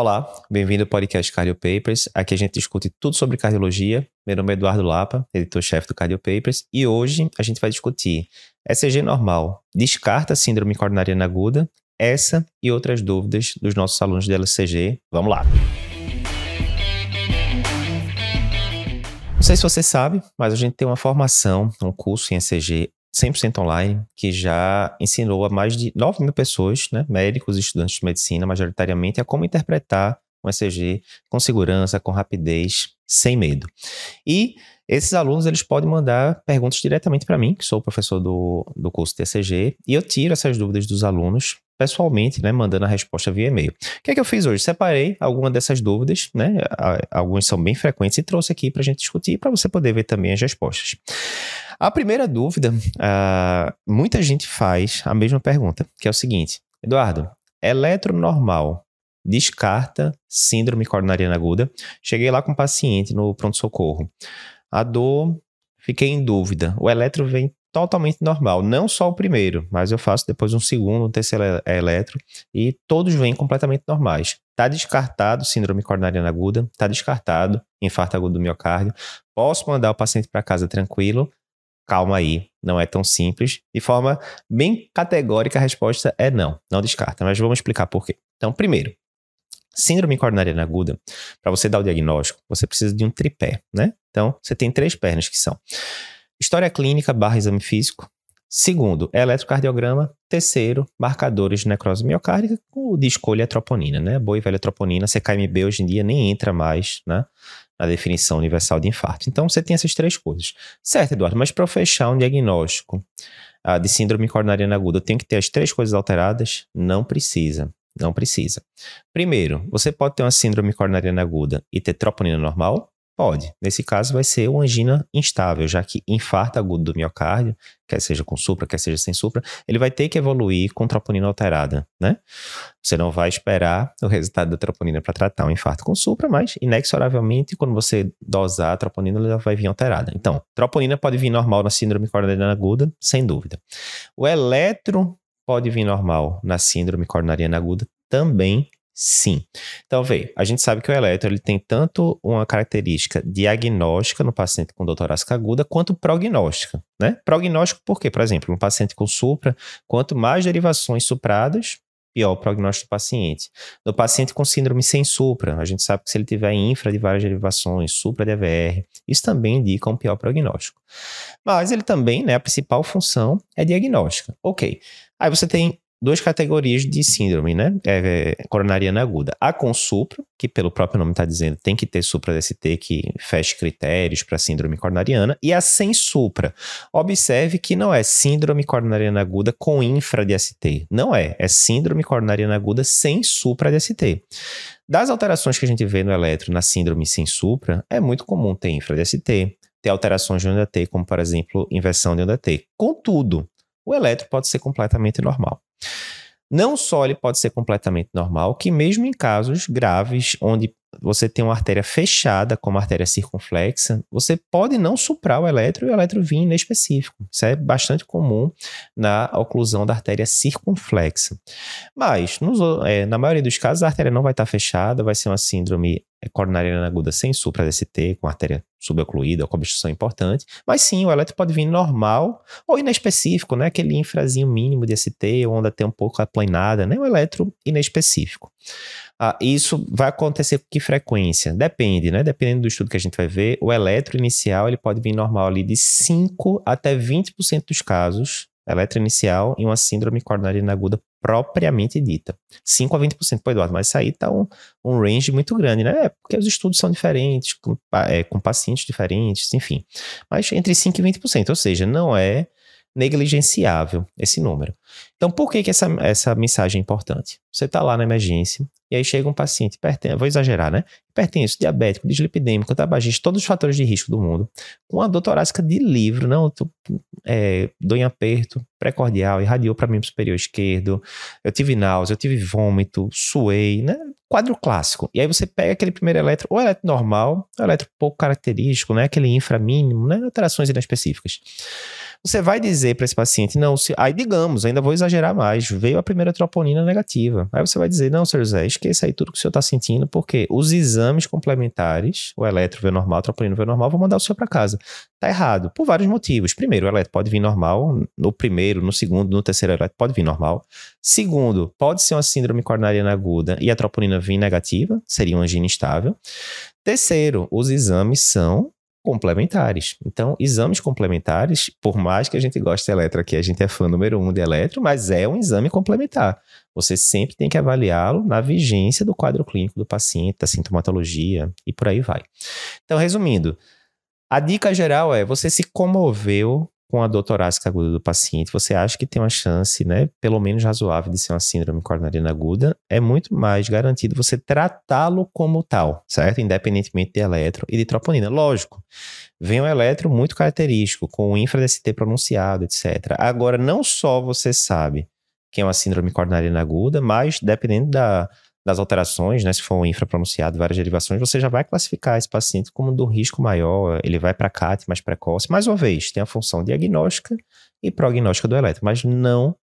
Olá, bem-vindo ao podcast Cardio Papers. Aqui a gente discute tudo sobre cardiologia. Meu nome é Eduardo Lapa, editor-chefe do Cardio Papers, e hoje a gente vai discutir ECG normal, descarta síndrome coronariana aguda, essa e outras dúvidas dos nossos alunos de LCG. Vamos lá! Não sei se você sabe, mas a gente tem uma formação, um curso em ECG 100% online, que já ensinou a mais de 9 mil pessoas, né, médicos e estudantes de medicina, majoritariamente, a como interpretar um ECG com segurança, com rapidez, sem medo. E esses alunos eles podem mandar perguntas diretamente para mim, que sou o professor do, do curso ECG, e eu tiro essas dúvidas dos alunos pessoalmente, né, mandando a resposta via e-mail. O que é que eu fiz hoje? Separei algumas dessas dúvidas, né, algumas são bem frequentes, e trouxe aqui para a gente discutir, para você poder ver também as respostas. A primeira dúvida, uh, muita gente faz a mesma pergunta, que é o seguinte: Eduardo, eletro normal descarta síndrome coronariana aguda? Cheguei lá com um paciente no pronto-socorro. A dor, fiquei em dúvida. O eletro vem totalmente normal. Não só o primeiro, mas eu faço depois um segundo, um terceiro eletro e todos vêm completamente normais. Está descartado síndrome coronariana aguda, está descartado infarto agudo do miocárdio. Posso mandar o paciente para casa tranquilo, calma aí, não é tão simples. De forma bem categórica, a resposta é não, não descarta, mas vamos explicar por quê. Então, primeiro, síndrome coronariana aguda, para você dar o diagnóstico, você precisa de um tripé, né? Então, você tem três pernas que são história clínica barra exame físico, Segundo, eletrocardiograma. Terceiro, marcadores de necrose miocárdica de escolha a troponina, né? Boa e velha troponina, CKMB hoje em dia nem entra mais, né? Na definição universal de infarto. Então, você tem essas três coisas. Certo, Eduardo, mas para fechar um diagnóstico uh, de síndrome coronariana aguda, eu tenho que ter as três coisas alteradas? Não precisa. Não precisa. Primeiro, você pode ter uma síndrome coronariana aguda e ter troponina normal? Pode. Nesse caso, vai ser uma angina instável, já que infarto agudo do miocárdio, quer seja com supra, quer seja sem supra, ele vai ter que evoluir com troponina alterada, né? Você não vai esperar o resultado da troponina para tratar um infarto com supra, mas inexoravelmente, quando você dosar a troponina, ela vai vir alterada. Então, troponina pode vir normal na síndrome coronariana aguda, sem dúvida. O eletro pode vir normal na síndrome coronariana aguda também, Sim. Então, vê, a gente sabe que o eletro ele tem tanto uma característica diagnóstica no paciente com dor torácica aguda, quanto prognóstica, né? Prognóstico por quê? Por exemplo, um paciente com supra, quanto mais derivações supradas, pior o prognóstico do paciente. No paciente com síndrome sem supra, a gente sabe que se ele tiver infra de várias derivações, supra de isso também indica um pior prognóstico. Mas ele também, né, a principal função é diagnóstica. Ok. Aí você tem duas categorias de síndrome, né? É, é, coronariana aguda. A com supra, que pelo próprio nome está dizendo, tem que ter supra-DST que feche critérios para síndrome coronariana, e a sem supra. Observe que não é síndrome coronariana aguda com infra-DST. Não é. É síndrome coronariana aguda sem supra-DST. Das alterações que a gente vê no eletro na síndrome sem supra, é muito comum ter infra-DST, ter alterações de onda T, como por exemplo, inversão de onda T. Contudo, o eletro pode ser completamente normal. Não só ele pode ser completamente normal, que mesmo em casos graves, onde você tem uma artéria fechada, como a artéria circunflexa, você pode não suprar o eletro e o eletro vir inespecífico. Isso é bastante comum na oclusão da artéria circunflexa. Mas, nos, é, na maioria dos casos, a artéria não vai estar fechada, vai ser uma síndrome coronariana aguda sem supra-DST, com artéria subocluída, com obstrução importante. Mas sim, o eletro pode vir normal ou inespecífico, né? Aquele infrazinho mínimo de ST, onda tem um pouco aplanada, né? O eletro inespecífico. Ah, isso vai acontecer com que frequência? Depende, né? Dependendo do estudo que a gente vai ver, o eletro inicial ele pode vir normal ali de 5 até 20% dos casos, eletro inicial em uma síndrome coronariana aguda propriamente dita. 5 a 20%, pô, Eduardo, mas isso aí tá um, um range muito grande, né? É porque os estudos são diferentes, com, é, com pacientes diferentes, enfim. Mas entre 5 e 20%, ou seja, não é negligenciável esse número. Então, por que, que essa, essa mensagem é importante? Você está lá na emergência e aí chega um paciente hipertenso, vou exagerar, né? Hipertenso, diabético, dislipidêmico, tabagista, todos os fatores de risco do mundo, com a dor torácica de livro, não, tô, é, dor em aperto, pré-cordial, irradiou para mim superior esquerdo, eu tive náusea, eu tive vômito, suei, né? Quadro clássico. E aí você pega aquele primeiro eletro, ou eletro normal, ou eletro pouco característico, né? Aquele infra mínimo, né? Alterações inespecíficas. Você vai dizer para esse paciente, não, se, aí digamos, ainda vou exagerar mais, veio a primeira troponina negativa. Aí você vai dizer, não, senhor José, esqueça aí tudo que o senhor está sentindo, porque os exames complementares, o eletro veio normal, a troponina veio normal, vou mandar o senhor para casa. Tá errado, por vários motivos. Primeiro, o eletro pode vir normal, no primeiro, no segundo, no terceiro eletro pode vir normal. Segundo, pode ser uma síndrome coronariana aguda e a troponina vir negativa, seria uma angina instável. Terceiro, os exames são complementares. Então, exames complementares, por mais que a gente goste de eletro aqui, a gente é fã número um de eletro, mas é um exame complementar. Você sempre tem que avaliá-lo na vigência do quadro clínico do paciente, da sintomatologia e por aí vai. Então, resumindo, a dica geral é: você se comoveu com a dor torácica aguda do paciente, você acha que tem uma chance, né, pelo menos razoável, de ser uma síndrome coronariana aguda, é muito mais garantido você tratá-lo como tal, certo? Independentemente de eletro e de troponina. Lógico, vem um eletro muito característico, com o infra-DST pronunciado, etc. Agora, não só você sabe que é uma síndrome coronariana aguda, mas dependendo da das alterações, né, se for um infrapronunciado, várias derivações, você já vai classificar esse paciente como do risco maior, ele vai para CAT mais precoce. Mais uma vez, tem a função diagnóstica e prognóstica do eletro, mas não,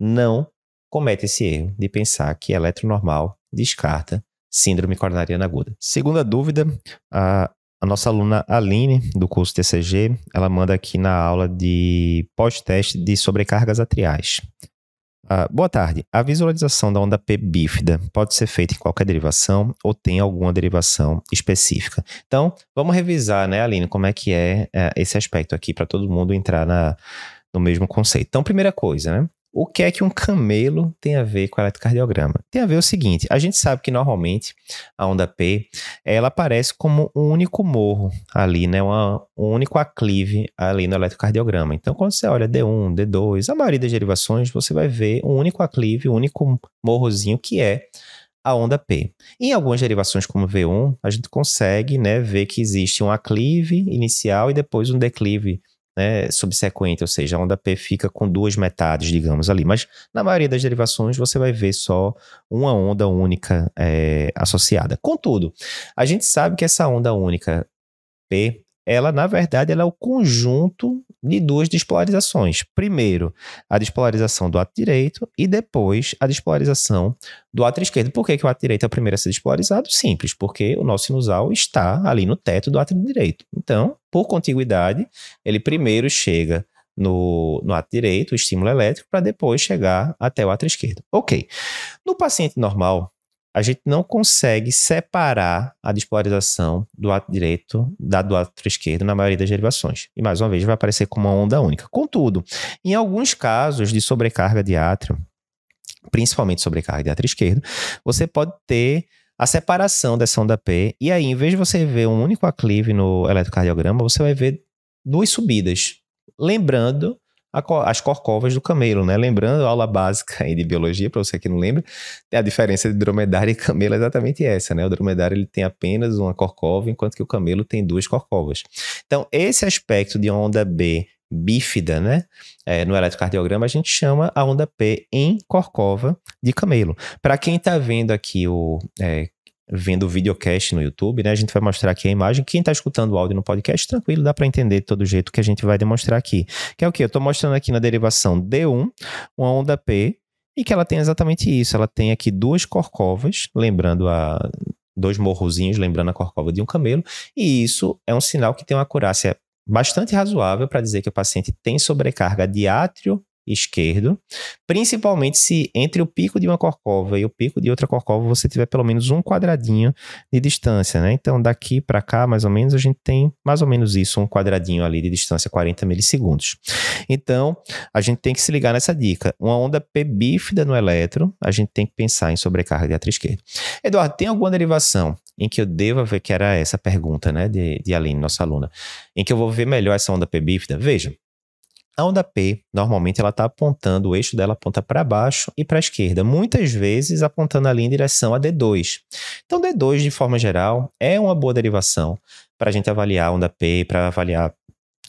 não comete esse erro de pensar que eletro normal descarta síndrome coronariana aguda. Segunda dúvida, a, a nossa aluna Aline, do curso TCG, ela manda aqui na aula de pós-teste de sobrecargas atriais. Uh, boa tarde. A visualização da onda P bífida pode ser feita em qualquer derivação ou tem alguma derivação específica? Então, vamos revisar, né, Aline, como é que é, é esse aspecto aqui para todo mundo entrar na, no mesmo conceito. Então, primeira coisa, né? O que é que um camelo tem a ver com eletrocardiograma? Tem a ver o seguinte, a gente sabe que normalmente a onda P, ela aparece como um único morro ali, né, Uma, um único aclive ali no eletrocardiograma. Então, quando você olha D1, D2, a maioria das derivações, você vai ver um único aclive, um único morrozinho que é a onda P. Em algumas derivações como V1, a gente consegue né, ver que existe um aclive inicial e depois um declive né, subsequente, ou seja, a onda P fica com duas metades, digamos ali. Mas na maioria das derivações você vai ver só uma onda única é, associada. Contudo, a gente sabe que essa onda única P ela, na verdade, ela é o conjunto de duas despolarizações. Primeiro, a despolarização do ato direito e depois a despolarização do ato esquerdo. Por que, que o ato direito é o primeiro a ser despolarizado? Simples, porque o nosso sinusal está ali no teto do ato direito. Então, por contiguidade, ele primeiro chega no, no ato direito, o estímulo elétrico, para depois chegar até o ato esquerdo. Ok. No paciente normal, a gente não consegue separar a despolarização do ato direito da do ato esquerdo na maioria das derivações. E mais uma vez vai aparecer como uma onda única. Contudo, em alguns casos de sobrecarga de átrio, principalmente sobrecarga de átrio esquerdo, você pode ter a separação dessa onda P, e aí, em vez de você ver um único aclive no eletrocardiograma, você vai ver duas subidas. Lembrando as corcovas do camelo, né? Lembrando a aula básica de biologia, para você que não lembra, a diferença de dromedário e camelo é exatamente essa, né? O dromedário ele tem apenas uma corcova, enquanto que o camelo tem duas corcovas. Então, esse aspecto de onda B bífida, né? É, no eletrocardiograma, a gente chama a onda P em corcova de camelo. Para quem está vendo aqui o é, vendo o videocast no YouTube, né? A gente vai mostrar aqui a imagem. Quem está escutando o áudio no podcast, tranquilo, dá para entender de todo jeito que a gente vai demonstrar aqui. Que é o que? Eu estou mostrando aqui na derivação D1, uma onda P, e que ela tem exatamente isso. Ela tem aqui duas corcovas, lembrando a dois morrozinhos, lembrando a corcova de um camelo, e isso é um sinal que tem uma acurácia bastante razoável para dizer que o paciente tem sobrecarga de átrio esquerdo, principalmente se entre o pico de uma corcova e o pico de outra corcova você tiver pelo menos um quadradinho de distância, né? Então daqui para cá, mais ou menos, a gente tem mais ou menos isso, um quadradinho ali de distância, 40 milissegundos. Então, a gente tem que se ligar nessa dica. Uma onda P bífida no eletro, a gente tem que pensar em sobrecarga de átrio esquerdo. Eduardo, tem alguma derivação em que eu deva ver, que era essa pergunta, né, de, de Aline, nossa aluna, em que eu vou ver melhor essa onda P bífida? Veja, a onda P, normalmente, ela está apontando, o eixo dela aponta para baixo e para a esquerda, muitas vezes apontando ali em direção a D2. Então, D2, de forma geral, é uma boa derivação para a gente avaliar a onda P, para avaliar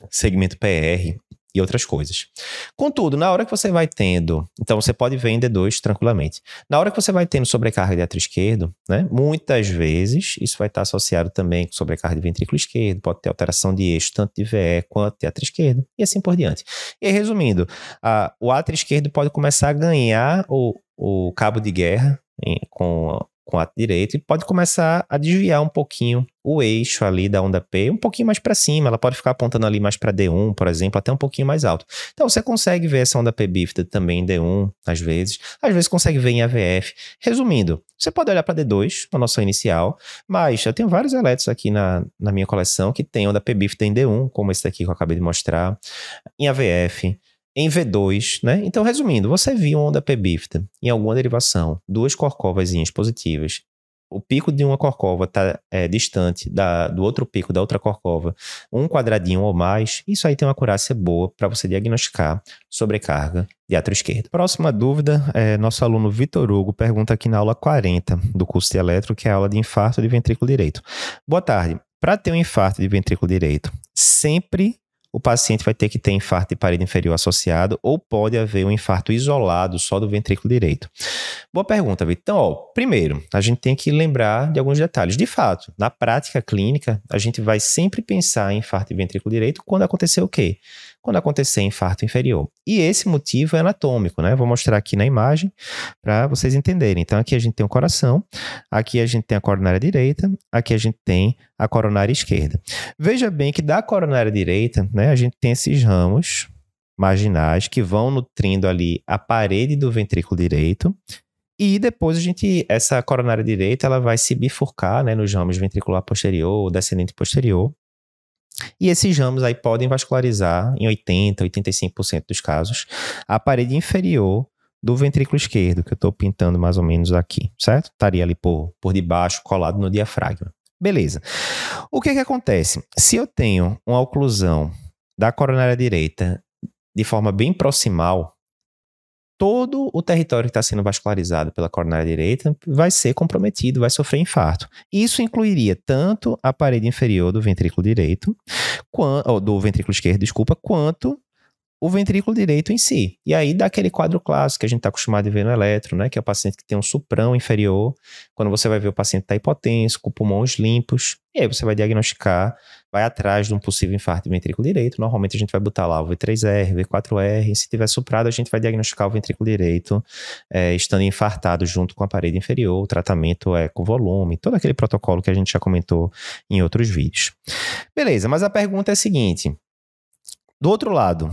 segmento PR e outras coisas. Contudo, na hora que você vai tendo, então você pode ver em D2 tranquilamente. Na hora que você vai tendo sobrecarga de átrio esquerdo, né, muitas vezes isso vai estar associado também com sobrecarga de ventrículo esquerdo, pode ter alteração de eixo tanto de VE quanto de átrio esquerdo e assim por diante. E resumindo, a, o átrio esquerdo pode começar a ganhar o, o cabo de guerra em, com com a direito e pode começar a desviar um pouquinho o eixo ali da onda P, um pouquinho mais para cima. Ela pode ficar apontando ali mais para D1, por exemplo, até um pouquinho mais alto. Então você consegue ver essa onda P bífida também em D1, às vezes. Às vezes consegue ver em AVF. Resumindo, você pode olhar para D2, a noção inicial, mas eu tenho vários elétrons aqui na, na minha coleção que tem onda P bífida em D1, como esse daqui que eu acabei de mostrar, em AVF em V2, né? Então, resumindo, você viu onda P bífida em alguma derivação, duas corcovas positivas, o pico de uma corcova está é, distante da, do outro pico da outra corcova, um quadradinho ou mais, isso aí tem uma acurácia boa para você diagnosticar sobrecarga de átrio esquerdo. Próxima dúvida, é, nosso aluno Vitor Hugo pergunta aqui na aula 40 do curso de eletro, que é a aula de infarto de ventrículo direito. Boa tarde. Para ter um infarto de ventrículo direito, sempre o paciente vai ter que ter infarto de parede inferior associado ou pode haver um infarto isolado só do ventrículo direito. Boa pergunta, Vitor. Então, ó, primeiro, a gente tem que lembrar de alguns detalhes. De fato, na prática clínica, a gente vai sempre pensar em infarto de ventrículo direito quando acontecer o quê? Quando acontecer infarto inferior. E esse motivo é anatômico, né? Vou mostrar aqui na imagem para vocês entenderem. Então, aqui a gente tem o coração, aqui a gente tem a coronária direita, aqui a gente tem a coronária esquerda. Veja bem que da coronária direita, né, a gente tem esses ramos marginais que vão nutrindo ali a parede do ventrículo direito. E depois a gente, essa coronária direita, ela vai se bifurcar, né, nos ramos ventricular posterior, descendente posterior, e esses ramos aí podem vascularizar em 80, 85% dos casos a parede inferior do ventrículo esquerdo, que eu estou pintando mais ou menos aqui, certo? Estaria ali por, por debaixo, colado no diafragma. Beleza. O que que acontece? Se eu tenho uma oclusão da coronária direita de forma bem proximal, todo o território que está sendo vascularizado pela coronária direita vai ser comprometido, vai sofrer infarto. Isso incluiria tanto a parede inferior do ventrículo direito, quanto, do ventrículo esquerdo, desculpa, quanto o ventrículo direito em si. E aí dá aquele quadro clássico que a gente está acostumado a ver no eletro, né? Que é o paciente que tem um suprão inferior. Quando você vai ver o paciente está hipotenso, com pulmões limpos, e aí você vai diagnosticar, vai atrás de um possível infarto de ventrículo direito. Normalmente a gente vai botar lá o V3R, V4R. E se tiver suprado, a gente vai diagnosticar o ventrículo direito é, estando infartado junto com a parede inferior. O tratamento é com volume, todo aquele protocolo que a gente já comentou em outros vídeos. Beleza, mas a pergunta é a seguinte. Do outro lado,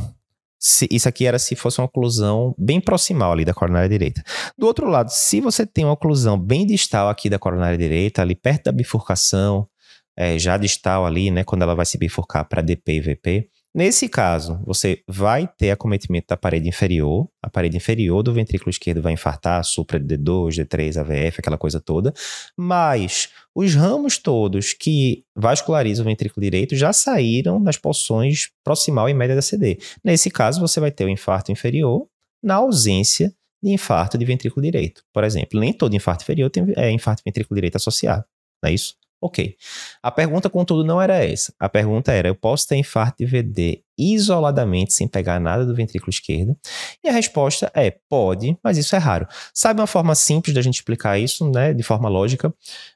se, isso aqui era se fosse uma oclusão bem proximal ali da coronária direita. Do outro lado, se você tem uma oclusão bem distal aqui da coronária direita, ali perto da bifurcação, é, já distal ali, né, quando ela vai se bifurcar para DP e VP, Nesse caso, você vai ter acometimento da parede inferior, a parede inferior do ventrículo esquerdo vai infartar, supra D2, D3, AVF, aquela coisa toda, mas os ramos todos que vascularizam o ventrículo direito já saíram nas porções proximal e média da CD. Nesse caso, você vai ter o infarto inferior na ausência de infarto de ventrículo direito. Por exemplo, nem todo infarto inferior tem é, infarto de ventrículo direito associado, não é isso? Ok. A pergunta, contudo, não era essa. A pergunta era: eu posso ter infarto de VD isoladamente, sem pegar nada do ventrículo esquerdo? E a resposta é: pode, mas isso é raro. Sabe uma forma simples da gente explicar isso, né, de forma lógica?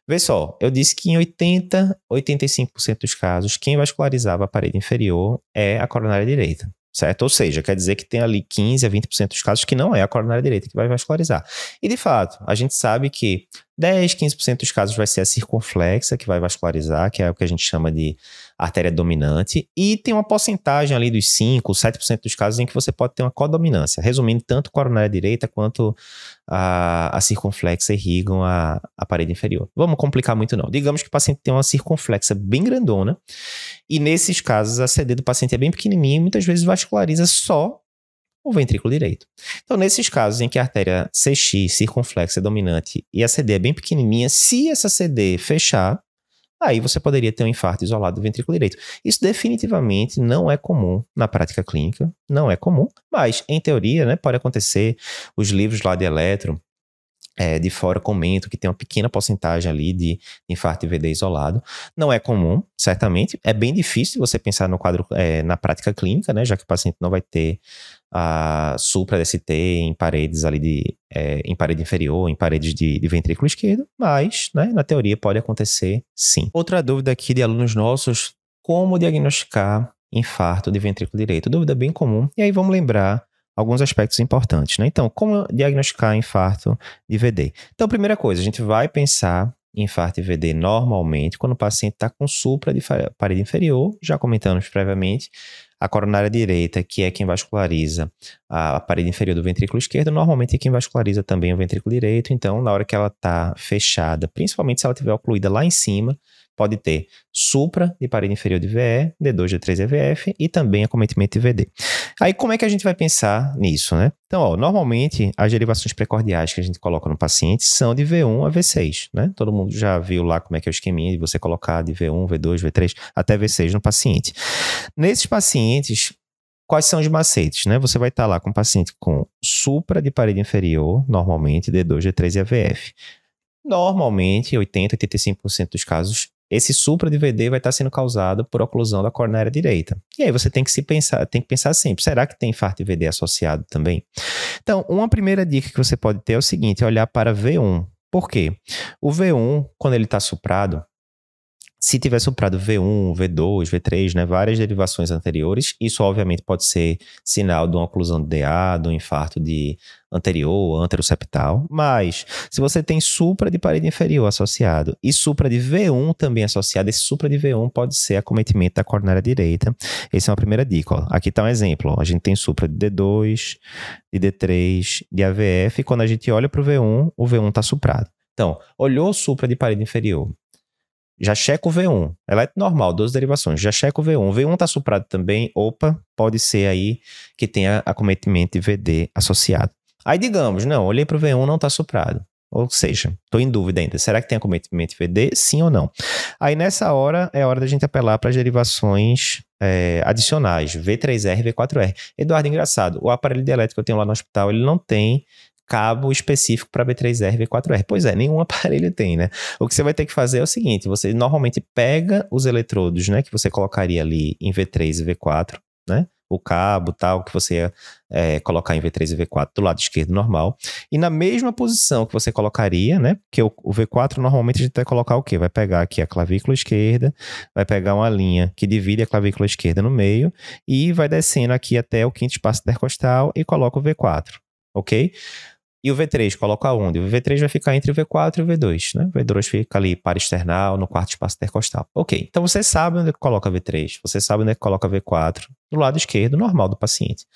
Vê só, eu disse que em 80, 85% dos casos, quem vascularizava a parede inferior é a coronária direita certo? Ou seja, quer dizer que tem ali 15 a 20% dos casos que não é a coronária direita que vai vascularizar. E de fato, a gente sabe que 10, 15% dos casos vai ser a circunflexa que vai vascularizar, que é o que a gente chama de artéria dominante, e tem uma porcentagem ali dos 5, 7% dos casos em que você pode ter uma codominância, resumindo, tanto coronária direita quanto a, a circunflexa irrigam a, a parede inferior. Vamos complicar muito não. Digamos que o paciente tem uma circunflexa bem grandona, e nesses casos a CD do paciente é bem pequenininha e muitas vezes vasculariza só o ventrículo direito. Então, nesses casos em que a artéria CX, circunflexa, é dominante e a CD é bem pequenininha, se essa CD fechar, aí você poderia ter um infarto isolado do ventrículo direito. Isso definitivamente não é comum na prática clínica, não é comum, mas em teoria, né, pode acontecer. Os livros lá de eletro é, de fora comentam que tem uma pequena porcentagem ali de infarto VD isolado. Não é comum, certamente. É bem difícil você pensar no quadro, é, na prática clínica, né? Já que o paciente não vai ter a supra-DST em paredes ali de, é, em parede inferior, em paredes de, de ventrículo esquerdo, mas, né, na teoria pode acontecer sim. Outra dúvida aqui de alunos nossos, como diagnosticar infarto de ventrículo direito? Dúvida bem comum. E aí vamos lembrar alguns aspectos importantes, né? Então, como diagnosticar infarto de VD? Então, primeira coisa, a gente vai pensar infarto de VD normalmente quando o paciente está com supra de parede inferior, já comentamos previamente, a coronária direita, que é quem vasculariza a parede inferior do ventrículo esquerdo, normalmente é quem vasculariza também o ventrículo direito. Então, na hora que ela está fechada, principalmente se ela estiver ocluída lá em cima, pode ter supra de parede inferior de VE, D2, D3 EVF e também acometimento de VD. Aí como é que a gente vai pensar nisso, né? Então, ó, normalmente as derivações precordiais que a gente coloca no paciente são de V1 a V6, né? Todo mundo já viu lá como é que é o esqueminha de você colocar de V1, V2, V3 até V6 no paciente. Nesses pacientes, quais são os macetes, né? Você vai estar lá com o paciente com supra de parede inferior, normalmente D2, D3 e AVF. Normalmente, 80, 85% dos casos, esse supra de VD vai estar sendo causado por oclusão da coronária direita. E aí você tem que se pensar, tem que pensar sempre, será que tem infarto de VD associado também? Então, uma primeira dica que você pode ter é o seguinte, é olhar para V1. Por quê? O V1, quando ele está suprado, se tiver soprado V1, V2, V3, né, várias derivações anteriores, isso obviamente pode ser sinal de uma oclusão de DA, de um infarto de anterior, anteroseptal, mas se você tem supra de parede inferior associado e supra de V1 também associado, esse supra de V1 pode ser acometimento da coronária direita. Essa é uma primeira dica. Ó. Aqui está um exemplo. Ó. A gente tem supra de D2, de D3, de AVF, e quando a gente olha para o V1, o V1 está suprado. Então, olhou supra de parede inferior, já checa o V1. Ela é normal, duas derivações. Já checa o V1. O V1 está suprado também. Opa, pode ser aí que tenha acometimento de VD associado. Aí digamos, não, olhei para o V1, não está suprado. Ou seja, estou em dúvida ainda. Será que tem acometimento de VD? Sim ou não? Aí nessa hora é hora da gente apelar para as derivações é, adicionais, V3R e V4R. Eduardo, engraçado, o aparelho de que eu tenho lá no hospital, ele não tem cabo específico para V3R e V4R. Pois é, nenhum aparelho tem, né? O que você vai ter que fazer é o seguinte: você normalmente pega os eletrodos, né, que você colocaria ali em V3 e V4, né? O cabo tal, que você ia é, colocar em V3 e V4 do lado esquerdo normal. E na mesma posição que você colocaria, né? Porque o, o V4 normalmente a gente vai colocar o quê? Vai pegar aqui a clavícula esquerda, vai pegar uma linha que divide a clavícula esquerda no meio e vai descendo aqui até o quinto espaço intercostal e coloca o V4, ok? E o V3 coloca onde? O V3 vai ficar entre o V4 e o V2, né? O V2 fica ali para external, no quarto espaço intercostal. Ok, então você sabe onde é que coloca V3, você sabe onde é que coloca V4, do lado esquerdo, normal do paciente.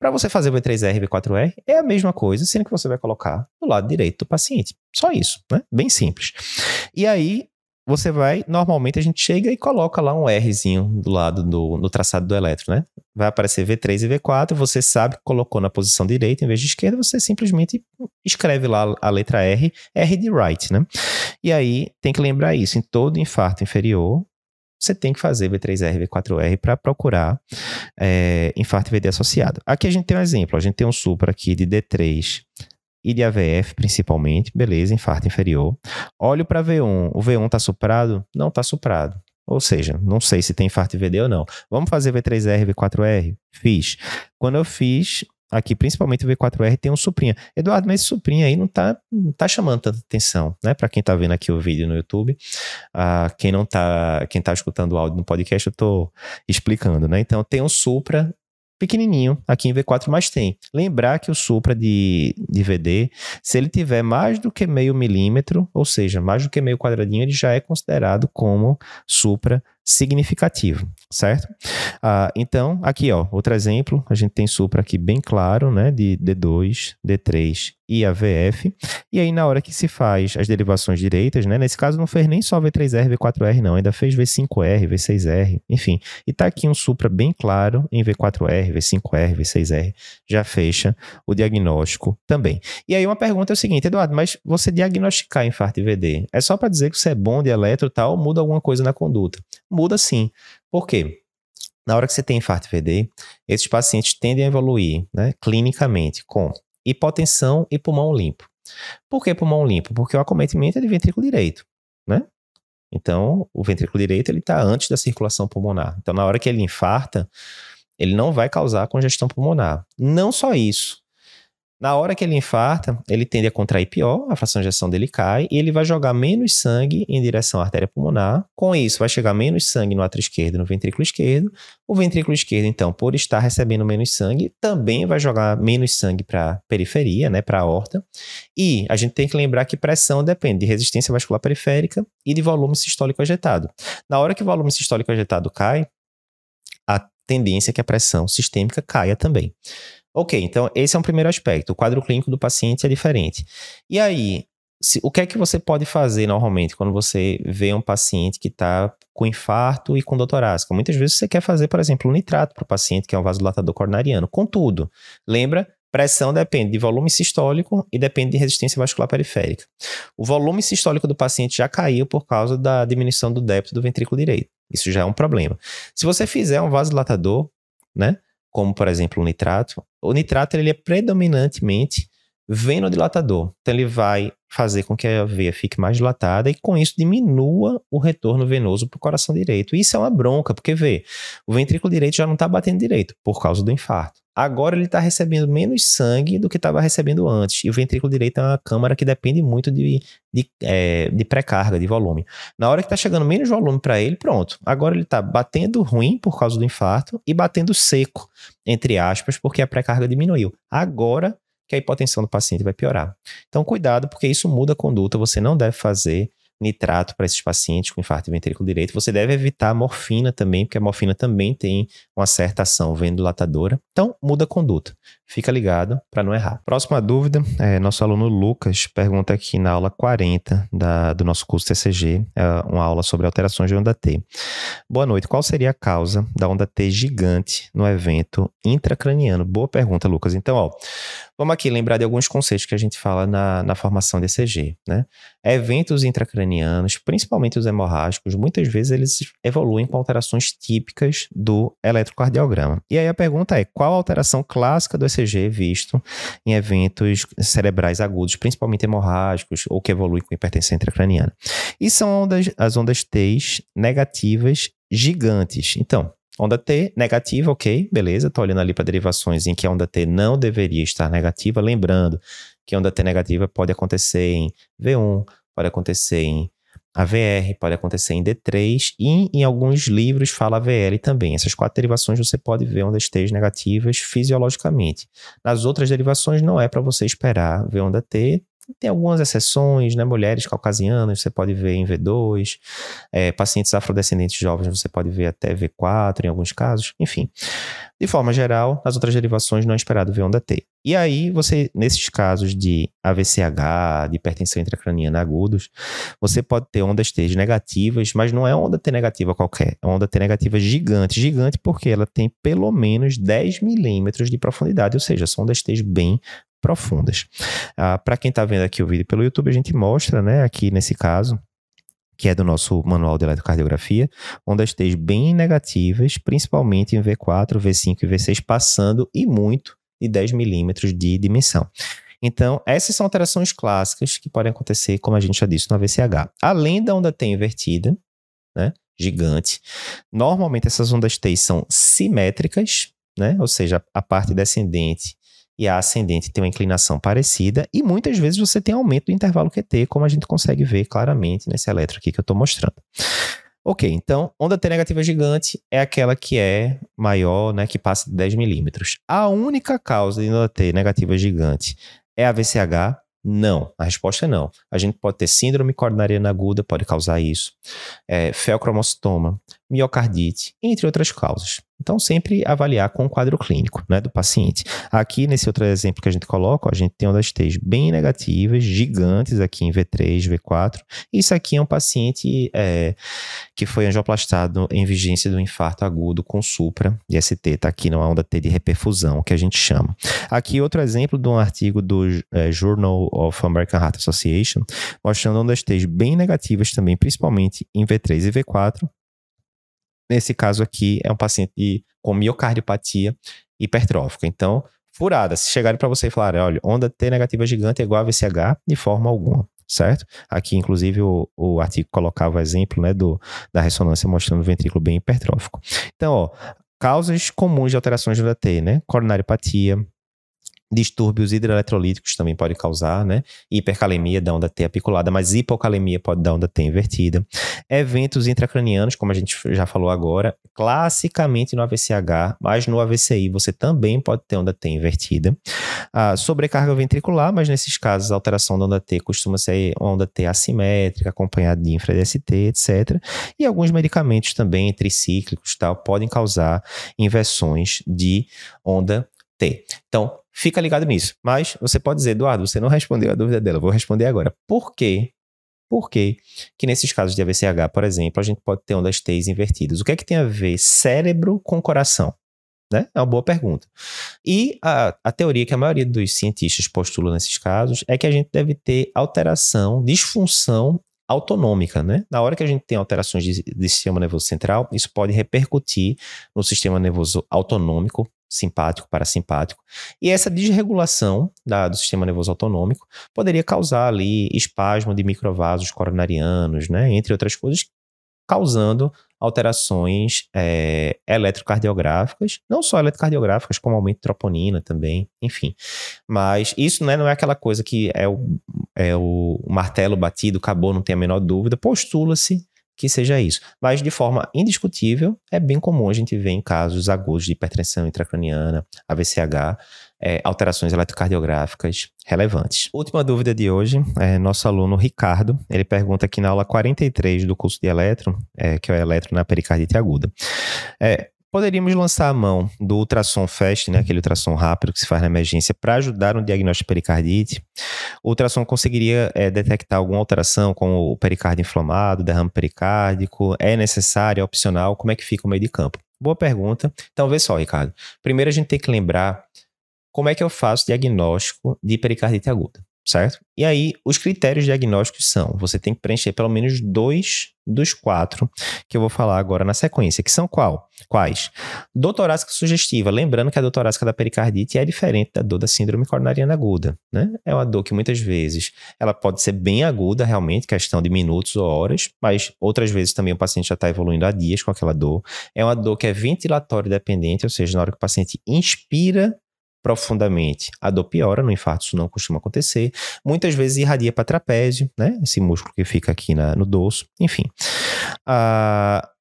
Para você fazer o V3R e V4R, é a mesma coisa, sendo que você vai colocar do lado direito do paciente. Só isso, né? Bem simples. E aí, você vai, normalmente a gente chega e coloca lá um Rzinho do lado do, no traçado do elétron, né? Vai aparecer V3 e V4, você sabe que colocou na posição direita em vez de esquerda, você simplesmente escreve lá a letra R, R de right, né? E aí tem que lembrar isso, em todo infarto inferior, você tem que fazer V3R, V4R para procurar é, infarto VD associado. Aqui a gente tem um exemplo, a gente tem um supra aqui de D3 e de AVF principalmente, beleza, infarto inferior. Olho para V1, o V1 está suprado? Não está suprado. Ou seja, não sei se tem infarto VD ou não. Vamos fazer V3R, V4R? Fiz. Quando eu fiz, aqui principalmente o V4R tem um suprinha. Eduardo, mas esse suprinha aí não tá, tá chamando tanta atenção, né? Para quem tá vendo aqui o vídeo no YouTube, uh, quem não tá, quem tá escutando o áudio no podcast, eu tô explicando, né? Então tem um supra pequenininho, aqui em V4 mais tem. Lembrar que o Supra de, de VD, se ele tiver mais do que meio milímetro, ou seja, mais do que meio quadradinho, ele já é considerado como Supra significativo, certo? Ah, então, aqui, ó, outro exemplo, a gente tem Supra aqui bem claro, né, de D2, D3 e AVF, e aí na hora que se faz as derivações direitas, né, nesse caso não fez nem só V3R, V4R não, ainda fez V5R, V6R, enfim, e tá aqui um Supra bem claro em V4R, V5R, V6R, já fecha o diagnóstico também. E aí uma pergunta é o seguinte, Eduardo, mas você diagnosticar infarto IVD, é só para dizer que você é bom de eletro tal, ou muda alguma coisa na conduta? Muda sim. Por quê? Na hora que você tem infarto VD, esses pacientes tendem a evoluir né, clinicamente com hipotensão e pulmão limpo. Por que pulmão limpo? Porque o acometimento é de ventrículo direito, né? Então, o ventrículo direito ele está antes da circulação pulmonar. Então, na hora que ele infarta, ele não vai causar congestão pulmonar. Não só isso, na hora que ele infarta, ele tende a contrair pior, a fração de ejeção dele cai e ele vai jogar menos sangue em direção à artéria pulmonar. Com isso, vai chegar menos sangue no átrio esquerdo e no ventrículo esquerdo. O ventrículo esquerdo, então, por estar recebendo menos sangue, também vai jogar menos sangue para a periferia, né, para a aorta. E a gente tem que lembrar que pressão depende de resistência vascular periférica e de volume sistólico ejetado. Na hora que o volume sistólico ejetado cai, a tendência é que a pressão sistêmica caia também. Ok, então esse é um primeiro aspecto. O quadro clínico do paciente é diferente. E aí, se, o que é que você pode fazer normalmente quando você vê um paciente que está com infarto e com dor torácica? Muitas vezes você quer fazer, por exemplo, um nitrato para o paciente que é um vasodilatador coronariano. Contudo, lembra, pressão depende de volume sistólico e depende de resistência vascular periférica. O volume sistólico do paciente já caiu por causa da diminuição do débito do ventrículo direito. Isso já é um problema. Se você fizer um vasodilatador, né? Como por exemplo o nitrato, o nitrato ele é predominantemente venodilatador. Então ele vai fazer com que a veia fique mais dilatada e com isso diminua o retorno venoso para o coração direito. Isso é uma bronca, porque vê, o ventrículo direito já não está batendo direito por causa do infarto. Agora ele está recebendo menos sangue do que estava recebendo antes. E o ventrículo direito é uma câmara que depende muito de, de, é, de pré-carga, de volume. Na hora que está chegando menos volume para ele, pronto. Agora ele está batendo ruim por causa do infarto e batendo seco, entre aspas, porque a pré-carga diminuiu. Agora que a hipotensão do paciente vai piorar. Então, cuidado, porque isso muda a conduta. Você não deve fazer nitrato para esses pacientes com infarto de ventrículo direito. Você deve evitar a morfina também, porque a morfina também tem uma certa ação venodilatadora. Então, muda a conduta. Fica ligado para não errar. Próxima dúvida, é, nosso aluno Lucas pergunta aqui na aula 40 da, do nosso curso TCG, é uma aula sobre alterações de onda T. Boa noite. Qual seria a causa da onda T gigante no evento intracraniano? Boa pergunta, Lucas. Então, ó, vamos aqui lembrar de alguns conceitos que a gente fala na, na formação de ECG, né? Eventos intracranianos, principalmente os hemorrágicos, muitas vezes eles evoluem com alterações típicas do eletrocardiograma. E aí a pergunta é: qual a alteração clássica do ECG visto em eventos cerebrais agudos, principalmente hemorrágicos, ou que evoluem com hipertensão intracraniana? E são ondas, as ondas T negativas gigantes. Então, Onda T negativa, ok, beleza. Estou olhando ali para derivações em que a onda T não deveria estar negativa. Lembrando que onda T negativa pode acontecer em V1, pode acontecer em AVR, pode acontecer em D3 e em alguns livros fala AVL também. Essas quatro derivações você pode ver ondas T negativas fisiologicamente. Nas outras derivações não é para você esperar ver onda T tem algumas exceções, né? Mulheres caucasianas você pode ver em V2, é, pacientes afrodescendentes jovens você pode ver até V4 em alguns casos, enfim. De forma geral, nas outras derivações não é esperado ver onda T. E aí, você, nesses casos de AVCH, de hipertensão intracraniana agudos, você pode ter ondas T negativas, mas não é onda T negativa qualquer, é onda T negativa gigante. Gigante porque ela tem pelo menos 10 milímetros de profundidade, ou seja, são ondas T bem profundas. Ah, Para quem está vendo aqui o vídeo pelo YouTube, a gente mostra, né, aqui nesse caso, que é do nosso manual de eletrocardiografia, ondas T bem negativas, principalmente em V4, V5 e V6, passando e muito de 10 milímetros de dimensão. Então, essas são alterações clássicas que podem acontecer, como a gente já disse, no AVCH. Além da onda T invertida, né, gigante, normalmente essas ondas T são simétricas, né, ou seja, a parte descendente e a ascendente tem uma inclinação parecida, e muitas vezes você tem aumento do intervalo QT, como a gente consegue ver claramente nesse eletro aqui que eu estou mostrando. Ok, então, onda T negativa gigante é aquela que é maior, né, que passa de 10 milímetros. A única causa de onda T negativa gigante é a VCH? Não, a resposta é não. A gente pode ter síndrome coronariana aguda, pode causar isso, é, feocromocitoma, miocardite, entre outras causas. Então, sempre avaliar com o quadro clínico né, do paciente. Aqui, nesse outro exemplo que a gente coloca, a gente tem uma das T's bem negativas, gigantes aqui em V3, V4. Isso aqui é um paciente é, que foi angioplastado em vigência do infarto agudo com supra de ST. Está aqui numa onda T de reperfusão, que a gente chama. Aqui, outro exemplo de um artigo do é, Journal of American Heart Association, mostrando ondas T's bem negativas também, principalmente em V3 e V4, Nesse caso aqui, é um paciente com miocardiopatia hipertrófica. Então, furada. Se chegarem para você e falarem, olha, onda T negativa gigante é igual a VCH, de forma alguma certo? Aqui, inclusive, o, o artigo colocava o exemplo né, do, da ressonância mostrando o ventrículo bem hipertrófico. Então, ó, causas comuns de alterações do AT, né? Coronariopatia, Distúrbios hidroeletrolíticos também pode causar, né? Hipercalemia da onda T apiculada, mas hipocalemia pode dar onda T invertida. Eventos intracranianos, como a gente já falou agora, classicamente no AVCH, mas no AVCI você também pode ter onda T invertida. A sobrecarga ventricular, mas nesses casos a alteração da onda T costuma ser onda T assimétrica, acompanhada de infra-DST, etc. E alguns medicamentos também tricíclicos tal podem causar inversões de onda T. Então, Fica ligado nisso. Mas você pode dizer, Eduardo, você não respondeu a dúvida dela. Vou responder agora. Por quê? Por quê que nesses casos de AVCH, por exemplo, a gente pode ter ondas T's invertidas? O que é que tem a ver cérebro com coração? Né? É uma boa pergunta. E a, a teoria que a maioria dos cientistas postulam nesses casos é que a gente deve ter alteração, disfunção autonômica, né? Na hora que a gente tem alterações de, de, sistema nervoso central, isso pode repercutir no sistema nervoso autonômico, simpático, parasimpático. E essa desregulação da, do sistema nervoso autonômico poderia causar ali espasmo de microvasos coronarianos, né? Entre outras coisas, causando alterações é, eletrocardiográficas, não só eletrocardiográficas, como aumento de troponina também, enfim. Mas isso né, não é aquela coisa que é o, é o martelo batido, acabou, não tem a menor dúvida. Postula-se que seja isso. Mas, de forma indiscutível, é bem comum a gente ver em casos agudos de hipertensão intracraniana, AVCH, é, alterações eletrocardiográficas relevantes. Última dúvida de hoje, é nosso aluno Ricardo, ele pergunta aqui na aula 43 do curso de eletro, é, que é o eletro na pericardite aguda. É, Poderíamos lançar a mão do ultrassom fast, né, aquele ultrassom rápido que se faz na emergência, para ajudar no diagnóstico de pericardite. O ultrassom conseguiria é, detectar alguma alteração, como o pericárdio inflamado, derrame pericárdico? É necessário, é opcional? Como é que fica o meio de campo? Boa pergunta. Então, vê só, Ricardo. Primeiro, a gente tem que lembrar como é que eu faço diagnóstico de pericardite aguda certo? E aí, os critérios diagnósticos são: você tem que preencher pelo menos dois dos quatro que eu vou falar agora na sequência, que são qual? Quais? Dor torácica sugestiva. Lembrando que a dor torácica da pericardite é diferente da dor da síndrome coronariana aguda, né? É uma dor que muitas vezes ela pode ser bem aguda, realmente, questão de minutos ou horas, mas outras vezes também o paciente já está evoluindo há dias com aquela dor. É uma dor que é ventilatório dependente, ou seja, na hora que o paciente inspira, profundamente, a dor piora, no infarto isso não costuma acontecer. Muitas vezes irradia para trapézio, né? Esse músculo que fica aqui na, no dorso, enfim. Uh,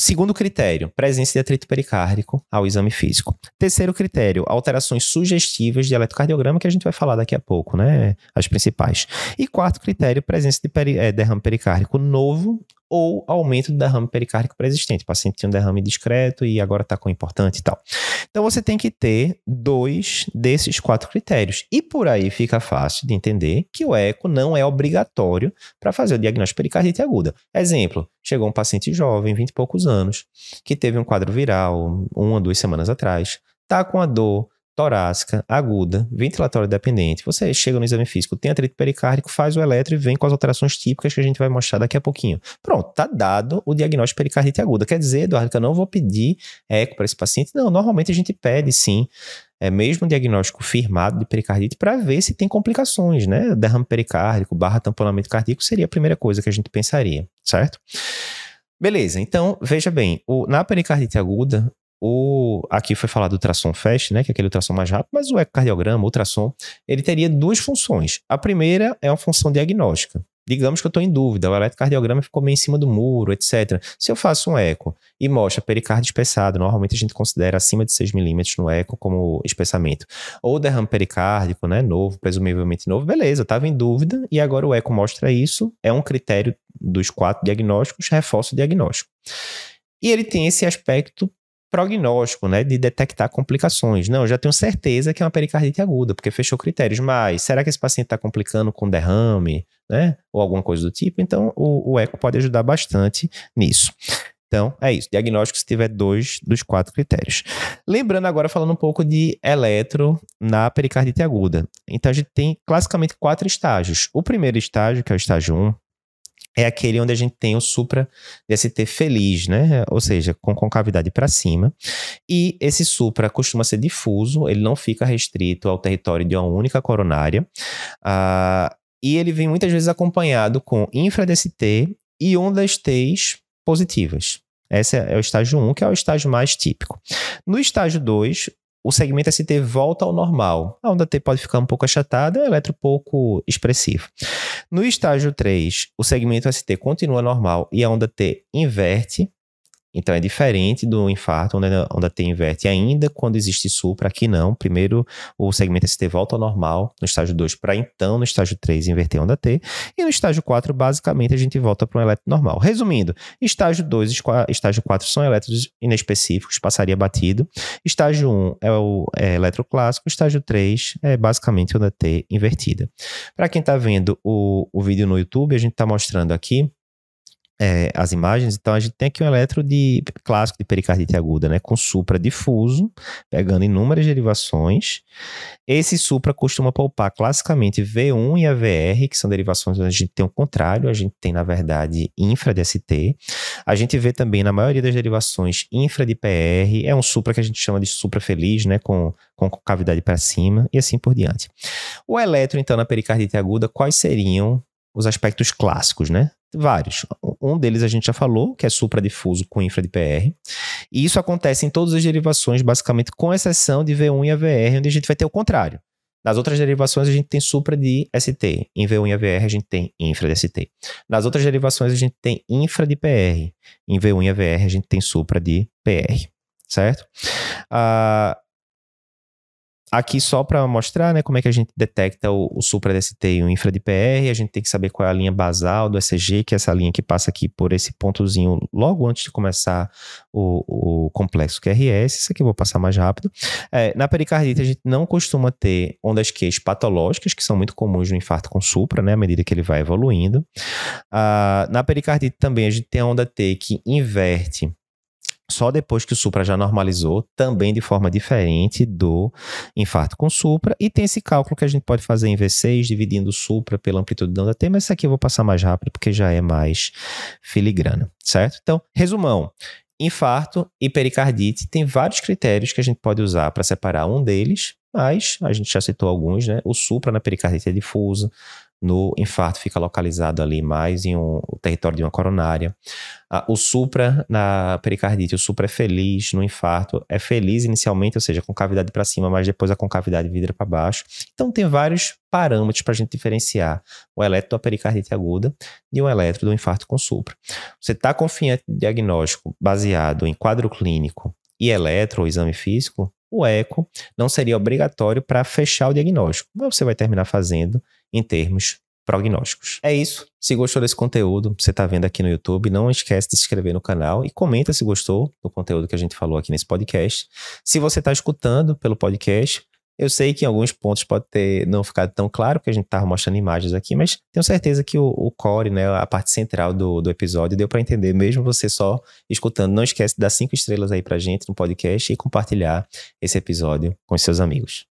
Segundo critério, presença de atrito pericárdico ao exame físico. Terceiro critério, alterações sugestivas de eletrocardiograma, que a gente vai falar daqui a pouco, né? As principais. E quarto critério, presença de peri é, derrame pericárdico novo ou aumento do derrame pericárdico pré-existente. O paciente tinha um derrame discreto e agora está com importante e tal. Então você tem que ter dois desses quatro critérios. E por aí fica fácil de entender que o eco não é obrigatório para fazer o diagnóstico de pericardite aguda. Exemplo, chegou um paciente jovem, 20 e poucos anos, que teve um quadro viral uma ou duas semanas atrás, está com a dor torácica, aguda, ventilatório dependente. Você chega no exame físico, tem atrito pericárdico, faz o eletro e vem com as alterações típicas que a gente vai mostrar daqui a pouquinho. Pronto, tá dado o diagnóstico de pericardite aguda. Quer dizer, Eduardo, que eu não vou pedir eco para esse paciente? Não, normalmente a gente pede sim, é mesmo um diagnóstico firmado de pericardite para ver se tem complicações, né? Derrame pericárdico, barra tamponamento cardíaco seria a primeira coisa que a gente pensaria, certo? Beleza, então veja bem, o, na pericardite aguda, o, aqui foi falado do ultrassom FAST, né, que é aquele ultrassom mais rápido, mas o ecocardiograma, o ultrassom, ele teria duas funções. A primeira é uma função diagnóstica. Digamos que eu estou em dúvida, o eletrocardiograma ficou meio em cima do muro, etc. Se eu faço um eco e mostra pericárdio espessado, normalmente a gente considera acima de 6 milímetros no eco como espessamento. Ou derrame pericárdico, né, novo, presumivelmente novo, beleza, estava em dúvida e agora o eco mostra isso, é um critério dos quatro diagnósticos, reforça o diagnóstico. E ele tem esse aspecto prognóstico, né, de detectar complicações. Não, eu já tenho certeza que é uma pericardite aguda, porque fechou critérios, mas será que esse paciente está complicando com derrame, né, ou alguma coisa do tipo? Então, o, o eco pode ajudar bastante nisso. Então, é isso. Diagnóstico se tiver dois dos quatro critérios. Lembrando agora, falando um pouco de eletro na pericardite aguda. Então, a gente tem classicamente quatro estágios. O primeiro estágio, que é o estágio 1, é aquele onde a gente tem o supra DST feliz, né? Ou seja, com concavidade para cima. E esse supra costuma ser difuso, ele não fica restrito ao território de uma única coronária. Uh, e ele vem muitas vezes acompanhado com infra-DST e ondas T positivas. Esse é o estágio 1, que é o estágio mais típico. No estágio 2, o segmento ST volta ao normal. A onda T pode ficar um pouco achatada, o eletro pouco expressivo. No estágio 3, o segmento ST continua normal e a onda T inverte, então é diferente do infarto, onde a onda T inverte ainda quando existe supra, aqui não. Primeiro o segmento ST volta ao normal no estágio 2 para então no estágio 3 inverter a onda T. E no estágio 4, basicamente, a gente volta para um elétron normal. Resumindo, estágio 2 e estágio 4 são elétrons inespecíficos, passaria batido. Estágio 1 é o é eletroclássico, estágio 3 é basicamente onda T invertida. Para quem está vendo o, o vídeo no YouTube, a gente está mostrando aqui é, as imagens, então a gente tem aqui um eletro de clássico de pericardite aguda, né, com supra difuso, pegando inúmeras derivações. Esse supra costuma poupar classicamente V1 e AVR, que são derivações onde a gente tem o contrário, a gente tem na verdade infra de ST. A gente vê também na maioria das derivações infra de PR, é um supra que a gente chama de supra feliz, né, com, com cavidade para cima e assim por diante. O eletro então na pericardite aguda, quais seriam os aspectos clássicos, né? Vários. Um deles a gente já falou, que é supradifuso com infra de PR. E isso acontece em todas as derivações, basicamente, com exceção de V1 e AVR, onde a gente vai ter o contrário. Nas outras derivações, a gente tem supra de ST. Em V1 e AVR, a gente tem infra de ST. Nas outras derivações, a gente tem infra de PR. Em V1 e AVR, a gente tem supra de PR. Certo? Uh, Aqui só para mostrar né, como é que a gente detecta o, o supra-DST e o infra-DPR, a gente tem que saber qual é a linha basal do ECG, que é essa linha que passa aqui por esse pontozinho logo antes de começar o, o complexo QRS. Isso aqui eu vou passar mais rápido. É, na pericardite, a gente não costuma ter ondas Q patológicas, que são muito comuns no infarto com supra, né, à medida que ele vai evoluindo. Ah, na pericardite também a gente tem a onda T que inverte só depois que o supra já normalizou, também de forma diferente do infarto com supra. E tem esse cálculo que a gente pode fazer em V6, dividindo o supra pela amplitude da onda T, mas isso aqui eu vou passar mais rápido porque já é mais filigrana, certo? Então, resumão. Infarto e pericardite tem vários critérios que a gente pode usar para separar um deles, mas a gente já citou alguns, né? O supra na pericardite é difuso, no infarto fica localizado ali mais em um, território de uma coronária. Ah, o supra na pericardite, o supra é feliz no infarto, é feliz inicialmente, ou seja, com cavidade para cima, mas depois a concavidade vidra para baixo. Então tem vários parâmetros para a gente diferenciar o eletro da pericardite aguda de um eletro do infarto com supra. Você está confiante no diagnóstico baseado em quadro clínico e eletro ou exame físico, o eco não seria obrigatório para fechar o diagnóstico, mas você vai terminar fazendo em termos prognósticos. É isso. Se gostou desse conteúdo, você está vendo aqui no YouTube, não esquece de se inscrever no canal e comenta se gostou do conteúdo que a gente falou aqui nesse podcast. Se você está escutando pelo podcast, eu sei que em alguns pontos pode ter não ficado tão claro, porque a gente estava mostrando imagens aqui, mas tenho certeza que o, o, core, né, a parte central do, do episódio, deu para entender, mesmo você só escutando. Não esquece de dar cinco estrelas aí para gente no podcast e compartilhar esse episódio com seus amigos.